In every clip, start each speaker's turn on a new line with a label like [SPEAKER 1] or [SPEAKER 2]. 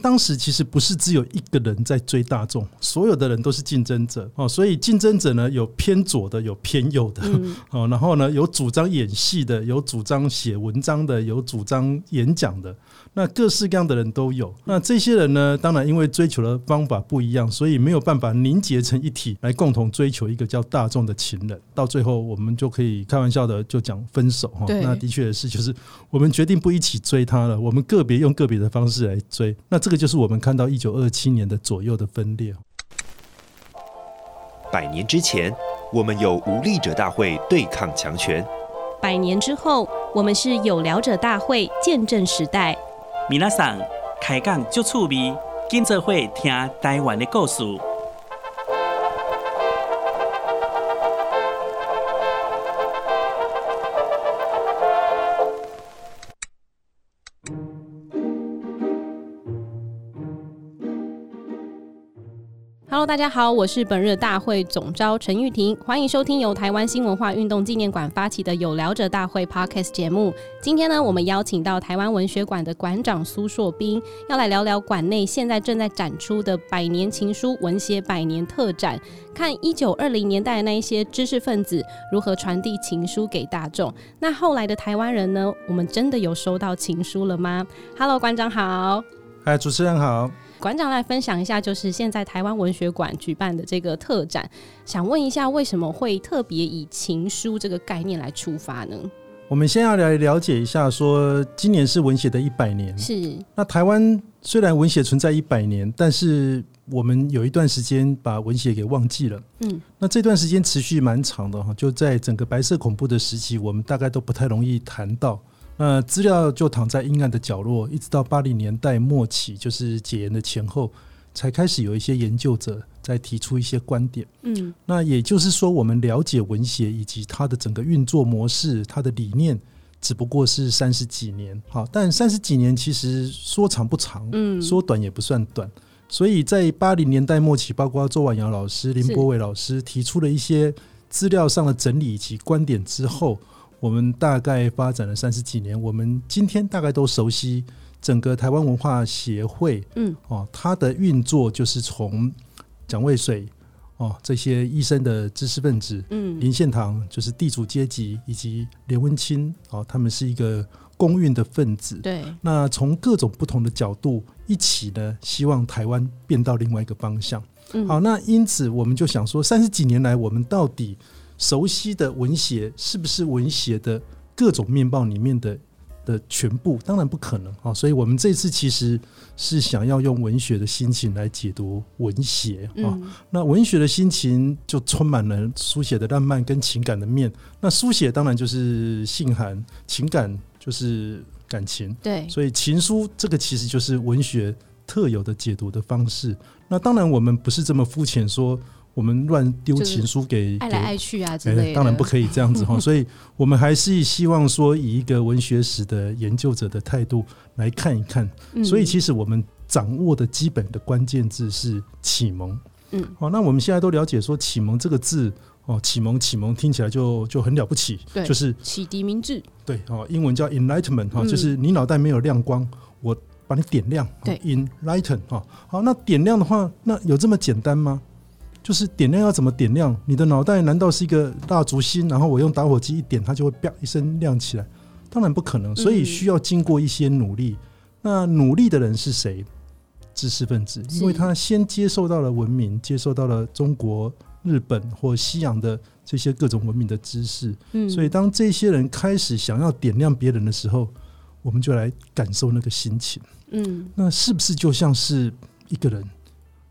[SPEAKER 1] 当时其实不是只有一个人在追大众，所有的人都是竞争者哦，所以竞争者呢有偏左的，有偏右的哦，然后呢有主张演戏的，有主张写文章的，有主张演讲的。那各式各样的人都有，那这些人呢，当然因为追求的方法不一样，所以没有办法凝结成一体来共同追求一个叫大众的情人。到最后，我们就可以开玩笑的就讲分手哈。那的确是，就是我们决定不一起追他了，我们个别用个别的方式来追。那这个就是我们看到一九二七年的左右的分裂。
[SPEAKER 2] 百年之前，我们有无力者大会对抗强权；
[SPEAKER 3] 百年之后，我们是有聊者大会见证时代。
[SPEAKER 4] 米娜桑开讲就趣味，跟着会听台湾的故事。
[SPEAKER 3] 大家好，我是本日大会总召陈玉婷，欢迎收听由台湾新文化运动纪念馆发起的有聊者大会 Podcast 节目。今天呢，我们邀请到台湾文学馆的馆长苏硕斌，要来聊聊馆内现在正在展出的百年情书文学百年特展，看一九二零年代的那一些知识分子如何传递情书给大众。那后来的台湾人呢？我们真的有收到情书了吗？Hello，馆长好。
[SPEAKER 1] 嗨，主持人好。
[SPEAKER 3] 馆长来分享一下，就是现在台湾文学馆举办的这个特展，想问一下，为什么会特别以情书这个概念来出发呢？
[SPEAKER 1] 我们先要来了解一下，说今年是文学的一百年。
[SPEAKER 3] 是。那
[SPEAKER 1] 台湾虽然文学存在一百年，但是我们有一段时间把文学给忘记了。嗯。那这段时间持续蛮长的哈，就在整个白色恐怖的时期，我们大概都不太容易谈到。那资料就躺在阴暗的角落，一直到八零年代末期，就是解严的前后，才开始有一些研究者在提出一些观点。嗯，那也就是说，我们了解文学以及它的整个运作模式、它的理念，只不过是三十几年。好，但三十几年其实说长不长，嗯，说短也不算短。所以在八零年代末期，包括周婉瑶老师、林柏伟老师提出了一些资料上的整理以及观点之后。我们大概发展了三十几年，我们今天大概都熟悉整个台湾文化协会，嗯，哦，它的运作就是从蒋渭水哦这些医生的知识分子，嗯，林献堂就是地主阶级，以及连温清哦，他们是一个公运的分子，对。那从各种不同的角度一起呢，希望台湾变到另外一个方向。嗯，好，那因此我们就想说，三十几年来，我们到底熟悉的文学是不是文学的各种面貌里面的的全部？当然不可能啊！所以我们这次其实是想要用文学的心情来解读文学啊。那文学的心情就充满了书写的浪漫跟情感的面。那书写当然就是信函，情感就是感情。对，所以情书这个其实就是文学特有的解读的方式。那当然我们不是这么肤浅说。我们乱丢情书给
[SPEAKER 3] 爱来爱去啊之类的，欸，
[SPEAKER 1] 当然不可以这样子哈。所以我们还是希望说，以一个文学史的研究者的态度来看一看。所以其实我们掌握的基本的关键字是启蒙。嗯，好，那我们现在都了解说启蒙这个字哦，启蒙启蒙听起来就就很了不起，对，就是
[SPEAKER 3] 启迪明智。
[SPEAKER 1] 对，哦，英文叫 enlightenment 哈，就是你脑袋没有亮光，我把你点亮。对，enlighten 哈。好，那点亮的话，那有这么简单吗？就是点亮要怎么点亮？你的脑袋难道是一个蜡烛芯？然后我用打火机一点，它就会啪一声亮起来？当然不可能，所以需要经过一些努力。那努力的人是谁？知识分子，因为他先接受到了文明，接受到了中国、日本或西洋的这些各种文明的知识。所以当这些人开始想要点亮别人的时候，我们就来感受那个心情。嗯，那是不是就像是一个人？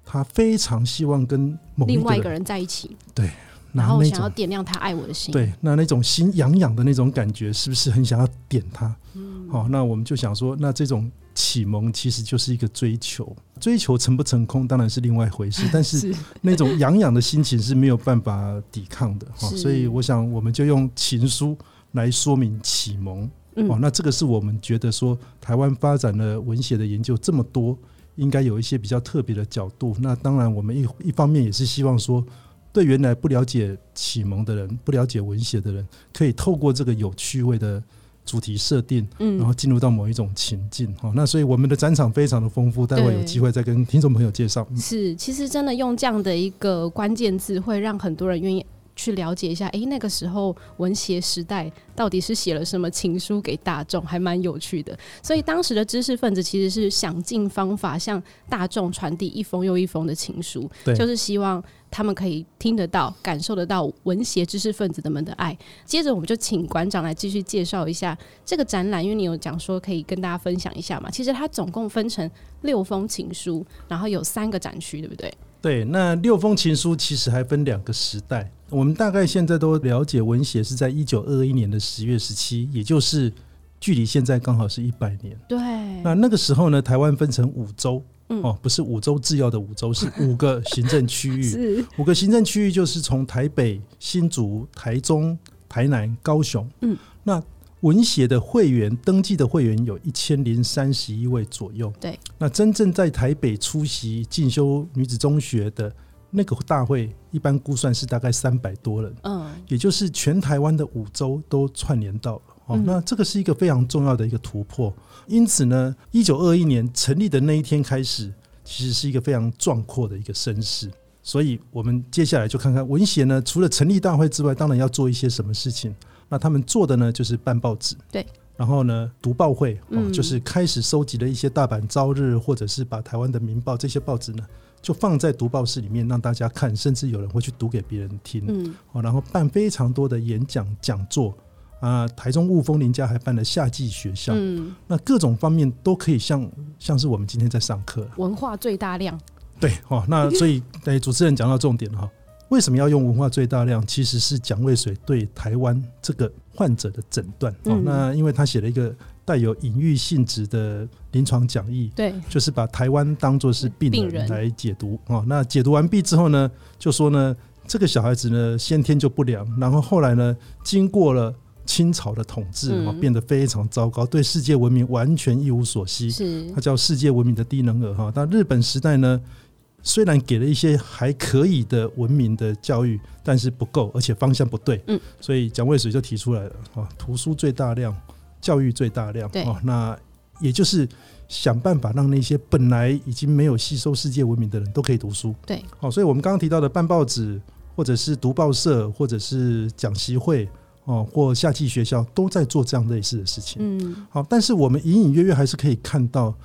[SPEAKER 1] 他非常希望跟某
[SPEAKER 3] 另外一个人在一起，
[SPEAKER 1] 对，
[SPEAKER 3] 然后想要点亮他爱我的心，
[SPEAKER 1] 对，那那种心痒痒的那种感觉，是不是很想要点他？嗯，好，那我们就想说，那这种启蒙其实就是一个追求，追求成不成功当然是另外一回事，但是那种痒痒的心情是没有办法抵抗的，哈，所以我想我们就用情书来说明启蒙，哦，那这个是我们觉得说台湾发展的文学的研究这么多。应该有一些比较特别的角度。那当然，我们一一方面也是希望说，对原来不了解启蒙的人、不了解文学的人，可以透过这个有趣味的主题设定，嗯，然后进入到某一种情境，哈、嗯，那所以我们的展场非常的丰富，待会有机会再跟听众朋友介绍。
[SPEAKER 3] 是，其实真的用这样的一个关键字，会让很多人愿意。去了解一下，哎，那个时候文学时代到底是写了什么情书给大众，还蛮有趣的。所以当时的知识分子其实是想尽方法向大众传递一封又一封的情书，对，就是希望他们可以听得到、感受得到文学知识分子们的爱。接着，我们就请馆长来继续介绍一下这个展览，因为你有讲说可以跟大家分享一下嘛。其实它总共分成六封情书，然后有三个展区，对不对？
[SPEAKER 1] 对，那六封情书其实还分两个时代。我们大概现在都了解，文协是在一九二一年的十月十七，也就是距离现在刚好是一百年。
[SPEAKER 3] 对，
[SPEAKER 1] 那那个时候呢，台湾分成五州，嗯、哦，不是五州制药的五州，是 五个行政区域。五个行政区域，就是从台北、新竹、台中、台南、高雄。嗯，那。文协的会员登记的会员有一千零三十一位左右。
[SPEAKER 3] 对，
[SPEAKER 1] 那真正在台北出席进修女子中学的那个大会，一般估算是大概三百多人。嗯，也就是全台湾的五州都串联到了。哦，那这个是一个非常重要的一个突破。因此呢，一九二一年成立的那一天开始，其实是一个非常壮阔的一个声势。所以我们接下来就看看文协呢，除了成立大会之外，当然要做一些什么事情。那他们做的呢，就是办报纸，
[SPEAKER 3] 对，
[SPEAKER 1] 然后呢，读报会，哦，就是开始收集了一些大阪朝日，或者是把台湾的民报这些报纸呢，就放在读报室里面让大家看，甚至有人会去读给别人听，嗯，哦，然后办非常多的演讲讲座。啊，台中雾峰林家还办了夏季学校，嗯，那各种方面都可以像像是我们今天在上课，
[SPEAKER 3] 文化最大量，
[SPEAKER 1] 对，哦，那 所以对主持人讲到重点哈。为什么要用文化最大量？其实是蒋渭水对台湾这个患者的诊断。哦，那因为他写了一个带有隐喻性质的临床讲义，对，就是把台湾当作是病人来解读。哦，那解读完毕之后呢，就说呢，这个小孩子呢先天就不良，然后后来呢，经过了清朝的统治，哦，变得非常糟糕，对世界文明完全一无所知。是，他叫世界文明的低能儿。哈，那日本时代呢？虽然给了一些还可以的文明的教育，但是不够，而且方向不对。嗯，所以蒋渭水就提出来了啊，图书最大量，教育最大量。对，那也就是想办法让那些本来已经没有吸收世界文明的人都可以读书。
[SPEAKER 3] 对，
[SPEAKER 1] 好，所以我们刚刚提到的办报纸，或者是读报社，或者是讲习会，哦，或夏季学校，都在做这样类似的事情。嗯，好，但是我们隐隐约约还是可以看到。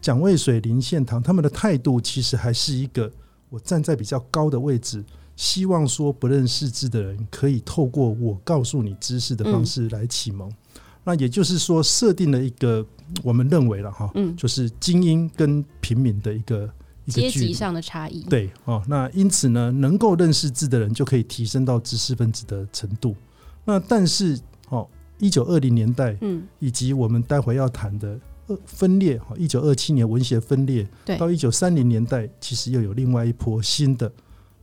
[SPEAKER 1] 蒋渭水、林献堂他们的态度其实还是一个，我站在比较高的位置，希望说不认识字的人可以透过我告诉你知识的方式来启蒙。那也就是说，设定了一个我们认为了哈，就是精英跟平民的一个一个阶级
[SPEAKER 3] 上的差异。
[SPEAKER 1] 对哦，那因此呢，能够认识字的人就可以提升到知识分子的程度。那但是哦，一九二零年代，嗯，以及我们待会要谈的。分裂哈，一九二七年文学分裂，到一九三零年代，其实又有另外一波新的，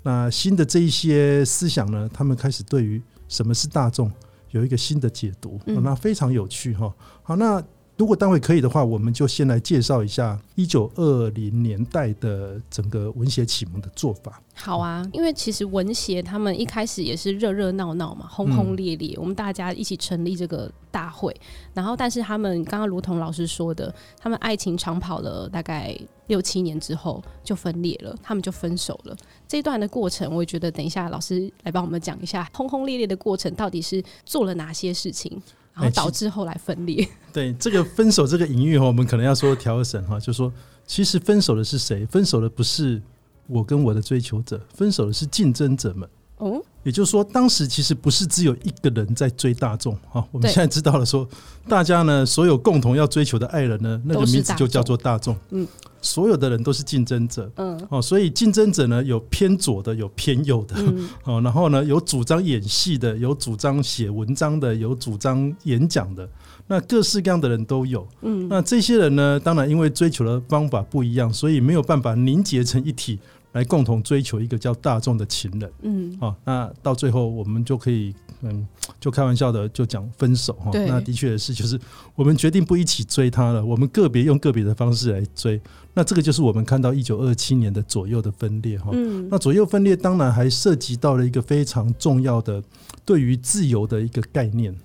[SPEAKER 1] 那新的这一些思想呢，他们开始对于什么是大众有一个新的解读，那非常有趣哈。好，那。如果待会可以的话，我们就先来介绍一下一九二零年代的整个文学启蒙的做法。
[SPEAKER 3] 好啊，因为其实文协他们一开始也是热热闹闹嘛，轰轰烈烈，嗯，我们大家一起成立这个大会。然后，但是他们刚刚如同老师说的，他们爱情长跑了大概六七年之后就分裂了，他们就分手了。这一段的过程，我也觉得等一下老师来帮我们讲一下，轰轰烈烈的过程到底是做了哪些事情。然后导致后来分裂。
[SPEAKER 1] 对这个分手这个隐喻哈，我们可能要说调整哈，就说其实分手的是谁？分手的不是我跟我的追求者，分手的是竞争者们。哦，也就是说，当时其实不是只有一个人在追大众哈。我们现在知道了，说大家呢，所有共同要追求的爱人呢，那个名字就叫做大众。嗯。所有的人都是竞争者，嗯，哦，所以竞争者呢，有偏左的，有偏右的，嗯，哦，然后呢，有主张演戏的，有主张写文章的，有主张演讲的，那各式各样的人都有，嗯，那这些人呢，当然因为追求的方法不一样，所以没有办法凝结成一体。来共同追求一个叫大众的情人，嗯，哦，那到最后我们就可以，嗯，就开玩笑的就讲分手哈。那的确是，就是我们决定不一起追他了，我们个别用个别的方式来追。那这个就是我们看到一九二七年的左右的分裂哈。嗯，那左右分裂当然还涉及到了一个非常重要的对于自由的一个概念。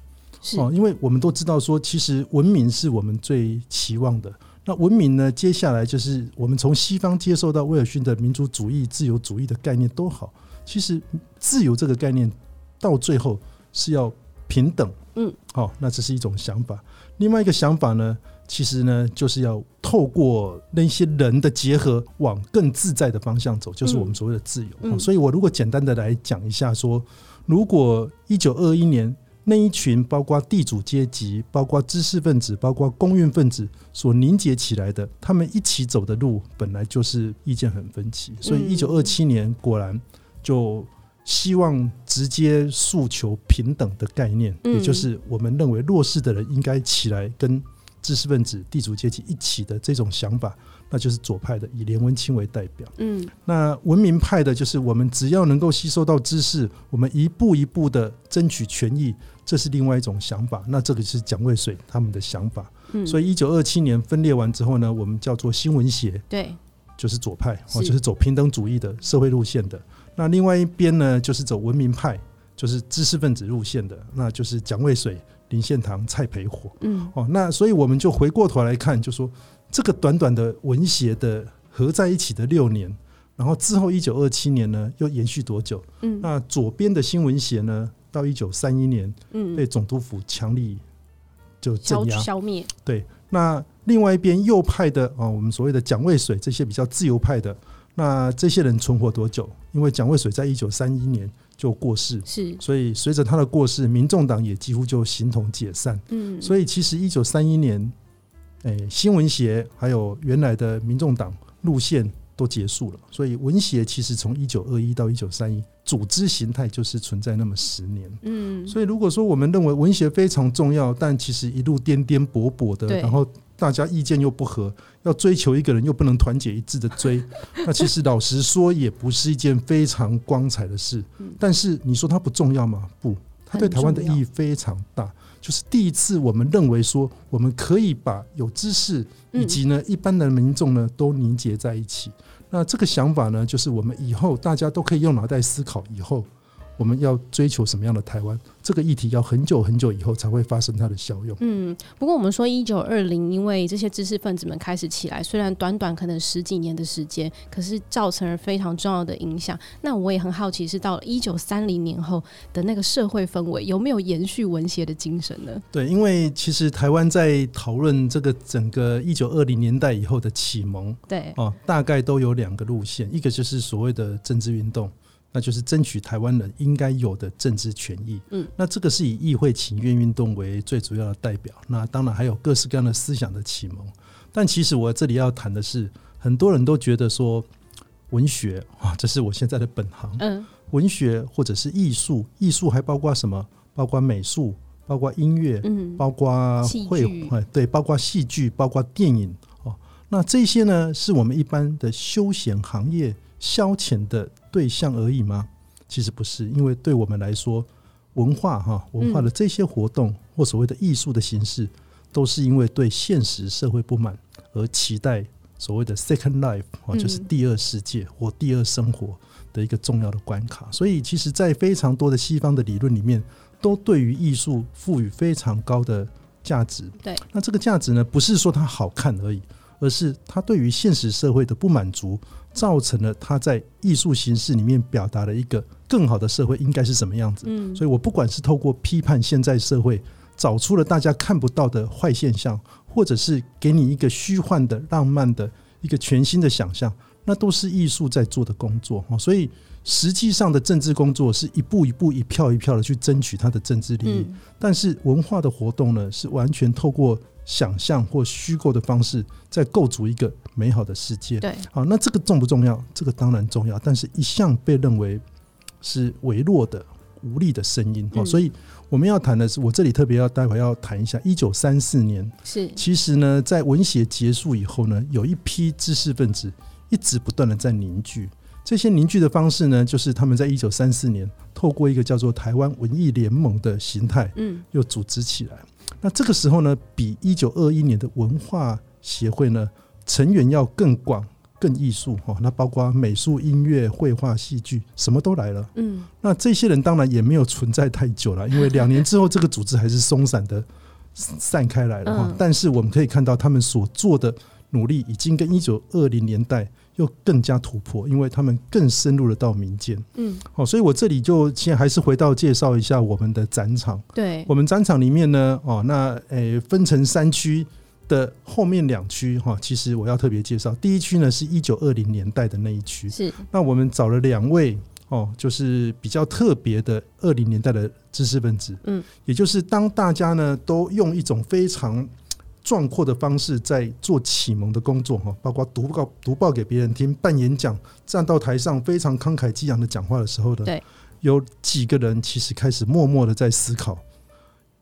[SPEAKER 1] 哦，因为我们都知道说，其实文明是我们最期望的。那文明呢，接下来就是我们从西方接受到威尔逊的民族主义、自由主义的概念都好，其实自由这个概念到最后是要平等。嗯，好，那这是一种想法。另外一个想法呢，其实呢，就是要透过那些人的结合，往更自在的方向走，就是我们所谓的自由。嗯嗯、所以我如果简单的来讲一下说，如果一九二一年那一群包括地主阶级、包括知识分子、包括工运分子所凝结起来的，他们一起走的路本来就是意见很分歧，所以一九二七年果然就。希望直接诉求平等的概念，也就是我们认为弱势的人应该起来跟知识分子、地主阶级一起的这种想法，那就是左派的，以连文清为代表。嗯，那文明派的，就是我们只要能够吸收到知识，我们一步一步的争取权益，这是另外一种想法。那这个是蒋渭水他们的想法。嗯，所以一九二七年分裂完之后呢，我们叫做新闻协，对，就是左派，哦，就是走平等主义的社会路线的。那另外一边呢，就是走文明派，就是知识分子路线的，那就是蒋渭水、林献堂、蔡培火。嗯，哦，那所以我们就回过头来看，就说这个短短的文协的合在一起的六年，然后之后一九二七年呢，又延续多久？嗯，那左边的新文协呢，到一九三一年，嗯，被总督府强力就镇压
[SPEAKER 3] 消灭。
[SPEAKER 1] 对，那另外一边右派的啊，我们所谓的蒋渭水这些比较自由派的。那这些人存活多久？因为蒋渭水在一九三一年就过世，是，所以随着他的过世，民众党也几乎就形同解散。嗯，所以其实一九三一年，诶，新闻协还有原来的民众党路线都结束了。所以文协其实从一九二一到一九三一，组织形态就是存在那么十年。嗯，所以如果说我们认为文学非常重要，但其实一路颠颠簸簸的，然后。大家意见又不合，要追求一个人又不能团结一致的追，那其实老实说也不是一件非常光彩的事。但是你说它不重要吗？不，它对台湾的意义非常大。就是第一次我们认为说，我们可以把有知识以及呢一般的民众呢都凝结在一起。那这个想法呢，就是我们以后大家都可以用脑袋思考以后。我们要追求什么样的台湾？这个议题要很久很久以后才会发生它的效用。
[SPEAKER 3] 嗯，不过我们说一九二零，因为这些知识分子们开始起来，虽然短短可能十几年的时间，可是造成了非常重要的影响。那我也很好奇，是到了一九三零年后的那个社会氛围，有没有延续文学的精神呢？
[SPEAKER 1] 对，因为其实台湾在讨论这个整个一九二零年代以后的启蒙，对哦，大概都有两个路线，一个就是所谓的政治运动。那就是争取台湾人应该有的政治权益。嗯，那这个是以议会请愿运动为最主要的代表。那当然还有各式各样的思想的启蒙。但其实我这里要谈的是，很多人都觉得说文学啊，这是我现在的本行。嗯，文学或者是艺术，艺术还包括什么？包括美术，包括音乐，嗯，包括绘画，对，包括戏剧，包括电影。哦，那这些呢，是我们一般的休闲行业消遣的。对象而已吗？其实不是，因为对我们来说，文化哈文化的这些活动或所谓的艺术的形式，都是因为对现实社会不满而期待所谓的 second life 啊，就是第二世界或第二生活的一个重要的关卡。所以，其实，在非常多的西方的理论里面，都对于艺术赋予非常高的价值。对，那这个价值呢，不是说它好看而已，而是它对于现实社会的不满足。造成了他在艺术形式里面表达了一个更好的社会应该是什么样子。嗯，所以我不管是透过批判现在社会，找出了大家看不到的坏现象，或者是给你一个虚幻的、浪漫的一个全新的想象，那都是艺术在做的工作。所以实际上的政治工作是一步一步、一票一票的去争取他的政治利益，但是文化的活动呢，是完全透过。想象或虚构的方式，在构筑一个美好的世界。对，好，那这个重不重要？这个当然重要，但是一向被认为是微弱的、无力的声音。好，所以我们要谈的是，我这里特别要待会要谈一下，一九三四年是，其实呢，在文协结束以后呢，有一批知识分子一直不断的在凝聚。这些凝聚的方式呢，就是他们在一九三四年透过一个叫做台湾文艺联盟的形态，嗯，又组织起来。那这个时候呢，比一九二一年的文化协会呢成员要更广、更艺术哈，那包括美术、音乐、绘画、戏剧，什么都来了。嗯，那这些人当然也没有存在太久了，因为两年之后这个组织还是松散的散开来了哈。嗯、但是我们可以看到，他们所做的努力已经跟一九二零年代又更加突破，因为他们更深入了到民间。嗯，好，所以我这里就现在还是回到介绍一下我们的展场。
[SPEAKER 3] 对，
[SPEAKER 1] 我们展场里面呢，哦，那诶分成三区。的后面两区哈，其实我要特别介绍。第一区呢，是一九二零年代的那一区，
[SPEAKER 3] 是。
[SPEAKER 1] 那我们找了两位哦，就是比较特别的二零年代的知识分子，嗯，也就是当大家呢都用一种非常壮阔的方式在做启蒙的工作哈，包括读报读报给别人听、办演讲、站到台上非常慷慨激昂的讲话的时候呢，
[SPEAKER 3] 对，有
[SPEAKER 1] 几个人其实开始默默的在思考，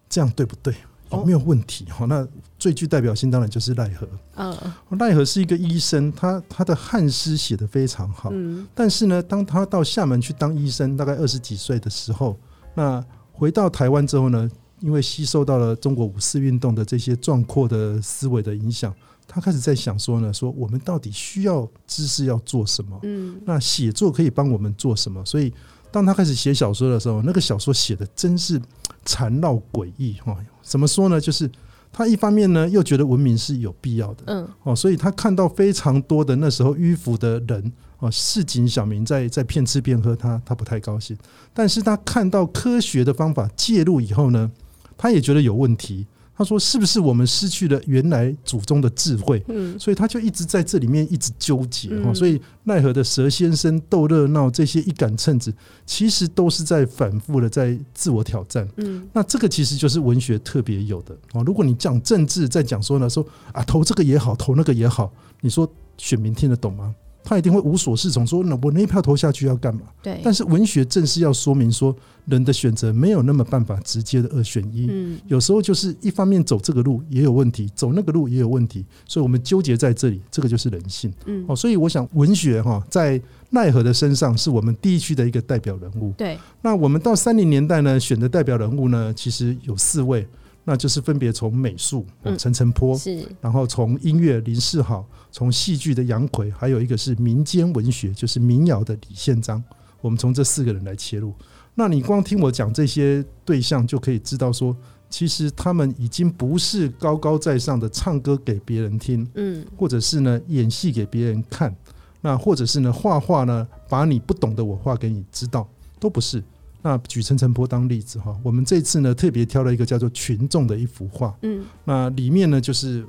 [SPEAKER 1] 这样对不对？有没有问题？哈，那最具代表性当然就是赖和。嗯，赖和是一个医生，他他的汉诗写得非常好。嗯，但是呢，当他到厦门去当医生，大概二十几岁的时候，那回到台湾之后呢，因为吸收到了中国五四运动的这些壮阔的思维的影响，他开始在想说呢，说我们到底需要知识要做什么？嗯，那写作可以帮我们做什么？所以。当他开始写小说的时候，那个小说写的真是缠绕诡异哈。怎么说呢？就是他一方面呢，又觉得文明是有必要的，嗯，哦，所以他看到非常多的那时候迂腐的人哦，市井小民在在骗吃骗喝，他他不太高兴。但是他看到科学的方法介入以后呢，他也觉得有问题。他说：“是不是我们失去了原来祖宗的智慧？”嗯，所以他就一直在这里面一直纠结哈。所以奈何的蛇先生斗热闹这些一杆秤子，其实都是在反复的在自我挑战。嗯，那这个其实就是文学特别有的啊。如果你讲政治，在讲说呢，说啊投这个也好，投那个也好，你说选民听得懂吗？他一定会无所适从，说那我那一票投下去要干嘛？
[SPEAKER 3] 对。
[SPEAKER 1] 但是文学正是要说明说，人的选择没有那么办法直接的二选一。嗯。有时候就是一方面走这个路也有问题，走那个路也有问题，所以我们纠结在这里，这个就是人性。嗯。哦，所以我想文学哈，在奈何的身上是我们第一区的一个代表人物。
[SPEAKER 3] 对。
[SPEAKER 1] 那我们到三零年代呢，选的代表人物呢，其实有四位。那就是分别从美术，陈澄波，是，然后从音乐林世豪，从戏剧的杨奎，还有一个是民间文学，就是民谣的李宪章。我们从这四个人来切入。那你光听我讲这些对象，就可以知道说，其实他们已经不是高高在上的唱歌给别人听，嗯，或者是呢演戏给别人看，那或者是呢画画呢，把你不懂的我画给你知道，都不是。那举陈澄波当例子哈，我们这次呢特别挑了一个叫做《群众》的一幅画，嗯，那里面呢就是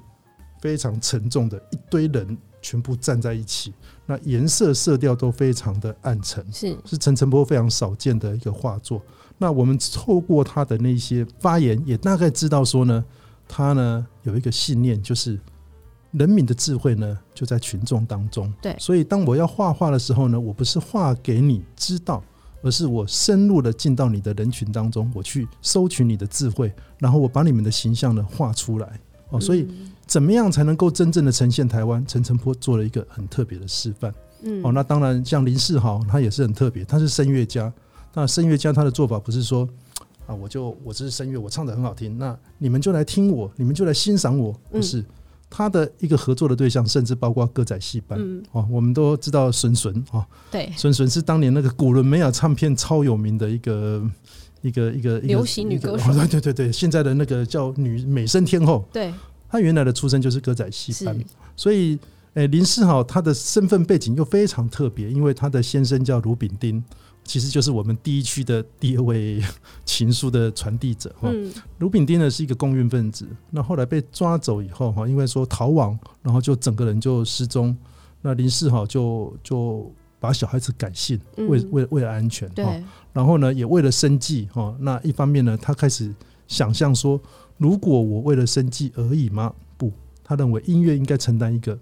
[SPEAKER 1] 非常沉重的一堆人全部站在一起，那颜色色调都非常的暗沉，是是陈澄波非常少见的一个画作。那我们透过他的那些发言，也大概知道说呢，他呢有一个信念，就是人民的智慧呢就在群众当中。对，所以当我要画画的时候呢，我不是画给你知道。而是我深入的进到你的人群当中，我去收取你的智慧，然后我把你们的形象呢画出来哦。所以怎么样才能够真正的呈现台湾？陈澄波做了一个很特别的示范。嗯，哦，那当然像林世豪，他也是很特别，他是声乐家。那声乐家他的做法不是说啊，我就我这是声乐，我唱的很好听，那你们就来听我，你们就来欣赏我，不是。他的一个合作的对象，甚至包括歌仔戏班哦。我们都知道孙孙哦，
[SPEAKER 3] 对，
[SPEAKER 1] 孙孙是当年那个古伦美亚唱片超有名的一个一个一个
[SPEAKER 3] 流行女歌手。
[SPEAKER 1] 对对对对，现在的那个叫女美声天后。
[SPEAKER 3] 对，
[SPEAKER 1] 她原来的出身就是歌仔戏班，所以诶，林世豪他的身份背景又非常特别，因为他的先生叫卢炳丁。其实就是我们第一区的第二位 情书的传递者哈，卢炳丁呢是一个共运分子，那后来被抓走以后哈，因为说逃亡，然后就整个人就失踪。那林世豪就就把小孩子改姓，为为为了安全哈，然后呢也为了生计哈。那一方面呢，他开始想象说，如果我为了生计而已吗？不，他认为音乐应该承担一个。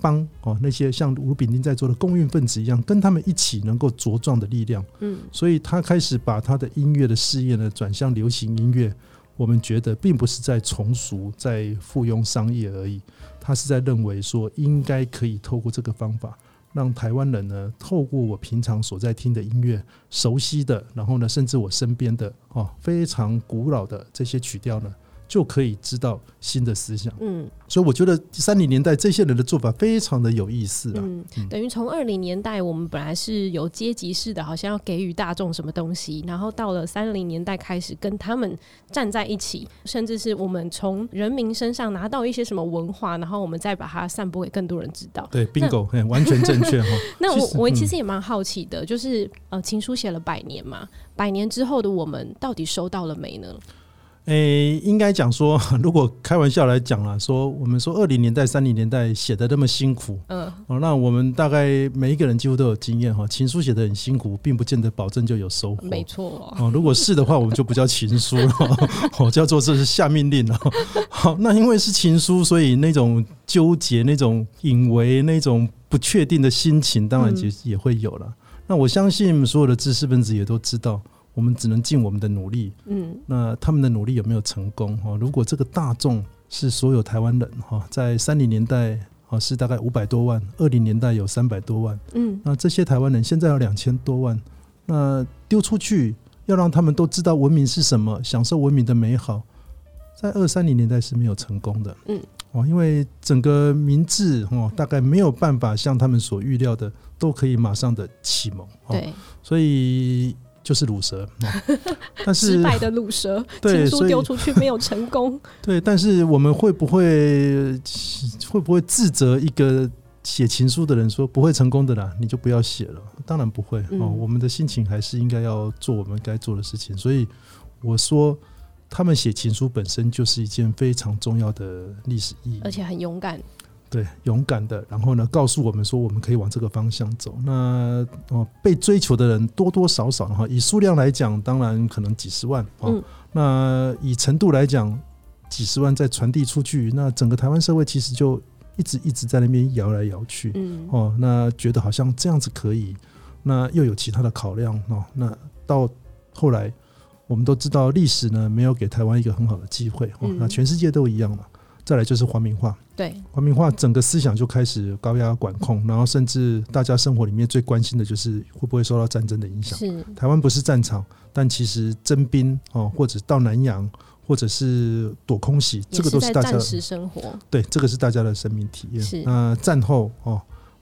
[SPEAKER 1] 帮哦，那些像吴炳丁在做的共运分子一样，跟他们一起能够茁壮的力量。嗯，所以他开始把他的音乐的事业呢转向流行音乐。我们觉得并不是在从俗、在附庸商业而已，他是在认为说应该可以透过这个方法，让台湾人呢透过我平常所在听的音乐、熟悉的，然后呢甚至我身边的哦非常古老的这些曲调呢。就可以知道新的思想。
[SPEAKER 3] 嗯，
[SPEAKER 1] 所以我觉得三零年代这些人的做法非常的有意思啊。
[SPEAKER 3] 嗯，等于从二零年代我们本来是有阶级式的，好像要给予大众什么东西，然后到了三零年代开始跟他们站在一起，甚至是我们从人民身上拿到一些什么文化，然后我们再把它散播给更多人知道。
[SPEAKER 1] 对，bingo，完全正确 哈。
[SPEAKER 3] 那我我其实也蛮好奇的，就是呃，情书写了百年嘛，百年之后的我们到底收到了没呢？
[SPEAKER 1] 诶、欸，应该讲说，如果开玩笑来讲啦，说我们说二零年代、三零年代写的那么辛苦，嗯，哦，那我们大概每一个人几乎都有经验哈。情书写的很辛苦，并不见得保证就有收获，
[SPEAKER 3] 没错
[SPEAKER 1] 哦。如果是的话，我们就不叫情书了，哦，叫做这是下命令了。好，那因为是情书，所以那种纠结、那种隐微、那种不确定的心情，当然也也会有了。那我相信所有的知识分子也都知道。我们只能尽我们的努力，嗯，那他们的努力有没有成功？哈，如果这个大众是所有台湾人，哈，在三零年代，哈，是大概五百多万，二零年代有三百多万，嗯，那这些台湾人现在有两千多万，那丢出去要让他们都知道文明是什么，享受文明的美好，在二三零年代是没有成功的，嗯，哦，因为整个民智，哦，大概没有办法像他们所预料的，都可以马上的启蒙，
[SPEAKER 3] 对，
[SPEAKER 1] 所以。就是卤蛇，但是
[SPEAKER 3] 失败的卤蛇，情书丢出去没有成功。
[SPEAKER 1] 对，但是我们会不会会不会自责一个写情书的人说不会成功的啦？你就不要写了。当然不会哦，我们的心情还是应该要做我们该做的事情。所以我说，他们写情书本身就是一件非常重要的历史意义，
[SPEAKER 3] 而且很勇敢。
[SPEAKER 1] 对，勇敢的，然后呢，告诉我们说，我们可以往这个方向走。那哦，被追求的人多多少少哈，以数量来讲，当然可能几十万啊。嗯、那以程度来讲，几十万再传递出去，那整个台湾社会其实就一直一直在那边摇来摇去。嗯，哦，那觉得好像这样子可以，那又有其他的考量哦。那到后来，我们都知道历史呢，没有给台湾一个很好的机会。哦，那全世界都一样嘛。再来就是环民化，
[SPEAKER 3] 对，
[SPEAKER 1] 环民化整个思想就开始高压管控，然后甚至大家生活里面最关心的就是会不会受到战争的影响。是台湾不是战场，但其实征兵哦，或者到南洋，或者是躲空袭，这个都是大家
[SPEAKER 3] 生活。
[SPEAKER 1] 对，这个是大家的生命体验。是那战后哦，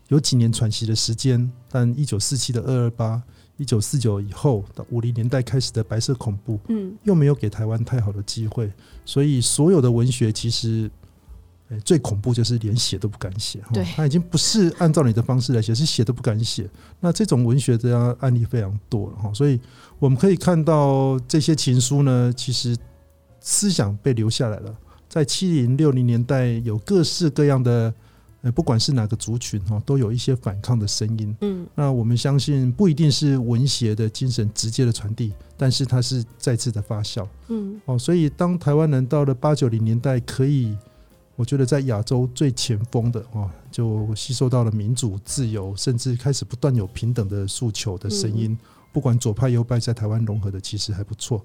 [SPEAKER 1] 有几年喘息的时间，但一九四七的二二八。一九四九以后到五零年代开始的白色恐怖，嗯，又没有给台湾太好的机会，所以所有的文学其实，最恐怖就是连写都不敢写，对，他已经不是按照你的方式来写，是写都不敢写。那这种文学这样案例非常多了哈，所以我们可以看到这些情书呢，其实思想被留下来了，在七零六零年代有各式各样的。呃，不管是哪个族群哈，都有一些反抗的声音。嗯，那我们相信不一定是文学的精神直接的传递，但是它是再次的发酵。嗯，哦，所以当台湾人到了八九零年代，可以，我觉得在亚洲最前锋的哦，就吸收到了民主、自由，甚至开始不断有平等的诉求的声音。不管左派右派，在台湾融合的其实还不错。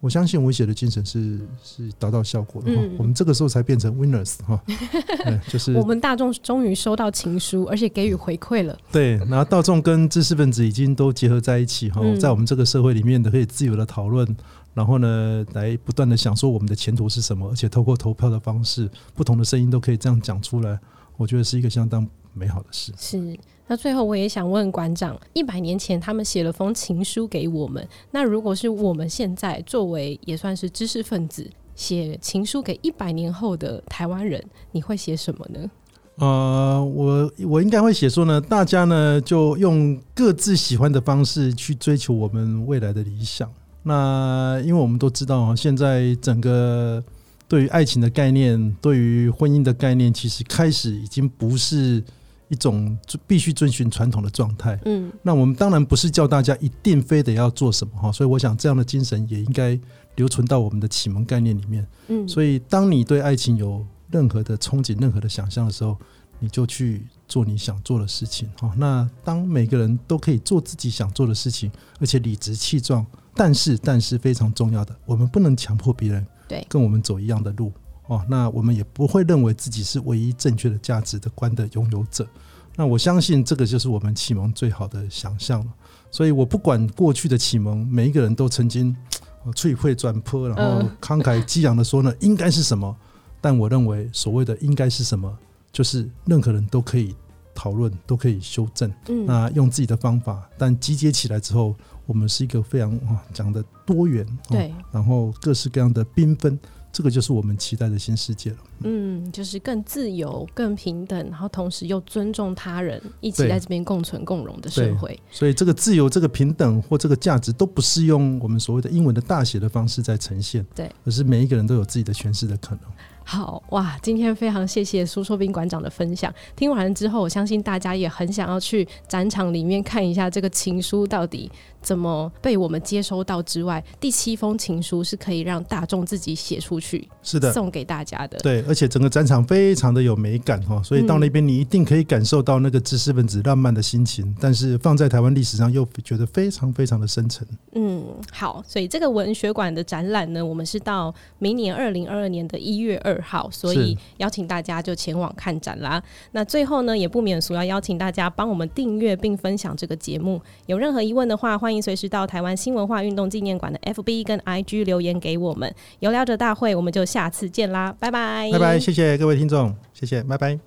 [SPEAKER 1] 我相信文学的精神是是达到效果的，嗯，我们这个时候才变成 winners 哈，就是
[SPEAKER 3] 我们大众终于收到情书，而且给予回馈了。
[SPEAKER 1] 对，然后大众跟知识分子已经都结合在一起哈，在我们这个社会里面的可以自由的讨论，然后呢，来不断的想说我们的前途是什么，而且透过投票的方式，不同的声音都可以这样讲出来，我觉得是一个相当美好的事。
[SPEAKER 3] 是。那最后我也想问馆长，一百年前他们写了封情书给我们，那如果是我们现在作为也算是知识分子，写情书给一百年后的台湾人，你会写什么呢？
[SPEAKER 1] 呃，我我应该会写说呢，大家呢就用各自喜欢的方式去追求我们未来的理想。那因为我们都知道啊，现在整个对于爱情的概念，对于婚姻的概念，其实开始已经不是。一种必须遵循传统的状态，嗯，那我们当然不是叫大家一定非得要做什么哈，所以我想这样的精神也应该留存到我们的启蒙概念里面，嗯，所以当你对爱情有任何的憧憬、任何的想象的时候，你就去做你想做的事情哈。那当每个人都可以做自己想做的事情，而且理直气壮，但是但是非常重要的，我们不能强迫别人对。跟我们走一样的路。哦，那我们也不会认为自己是唯一正确的价值的观的拥有者。那我相信这个就是我们启蒙最好的想象了。所以我不管过去的启蒙，每一个人都曾经翠会转坡，然后慷慨激昂的说呢，应该是什么？但我认为所谓的应该是什么，就是任何人都可以讨论，都可以修正。嗯，那用自己的方法，但集结起来之后，我们是一个非常啊讲的多元，对，然后各式各样的缤纷。这个就是我们期待的新世界了。
[SPEAKER 3] 嗯，就是更自由、更平等，然后同时又尊重他人，一起在这边共存共荣的社会。
[SPEAKER 1] 所以，这个自由、这个平等或这个价值，都不是用我们所谓的英文的大写的方式在呈现，对，而是每一个人都有自己的诠释的可能。
[SPEAKER 3] 好哇，今天非常谢谢苏硕斌馆长的分享。听完了之后，我相信大家也很想要去展场里面看一下这个情书到底怎么被我们接收到之外，第七封情书是可以让大众自己写出去，是的，送给大家的。
[SPEAKER 1] 对，而且整个展场非常的有美感哈，所以到那边你一定可以感受到那个知识分子浪漫的心情，但是放在台湾历史上又觉得非常非常的深沉。
[SPEAKER 3] 嗯，好，所以这个文学馆的展览呢，我们是到明年二零二二年的一月二。好，所以邀请大家就前往看展啦。那最后呢，也不免俗要邀请大家帮我们订阅并分享这个节目。有任何疑问的话，欢迎随时到台湾新文化运动纪念馆的 FB 跟 IG 留言给我们。有聊者大会，我们就下次见啦，拜拜，
[SPEAKER 1] 拜拜，谢谢各位听众，谢谢，拜拜。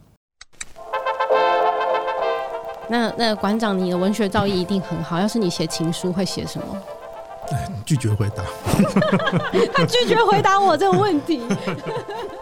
[SPEAKER 3] 那那馆长，你的文学造诣一定很好，要是你写情书，会写什么？
[SPEAKER 1] 拒绝回答。
[SPEAKER 3] 他 拒绝回答我这个问题。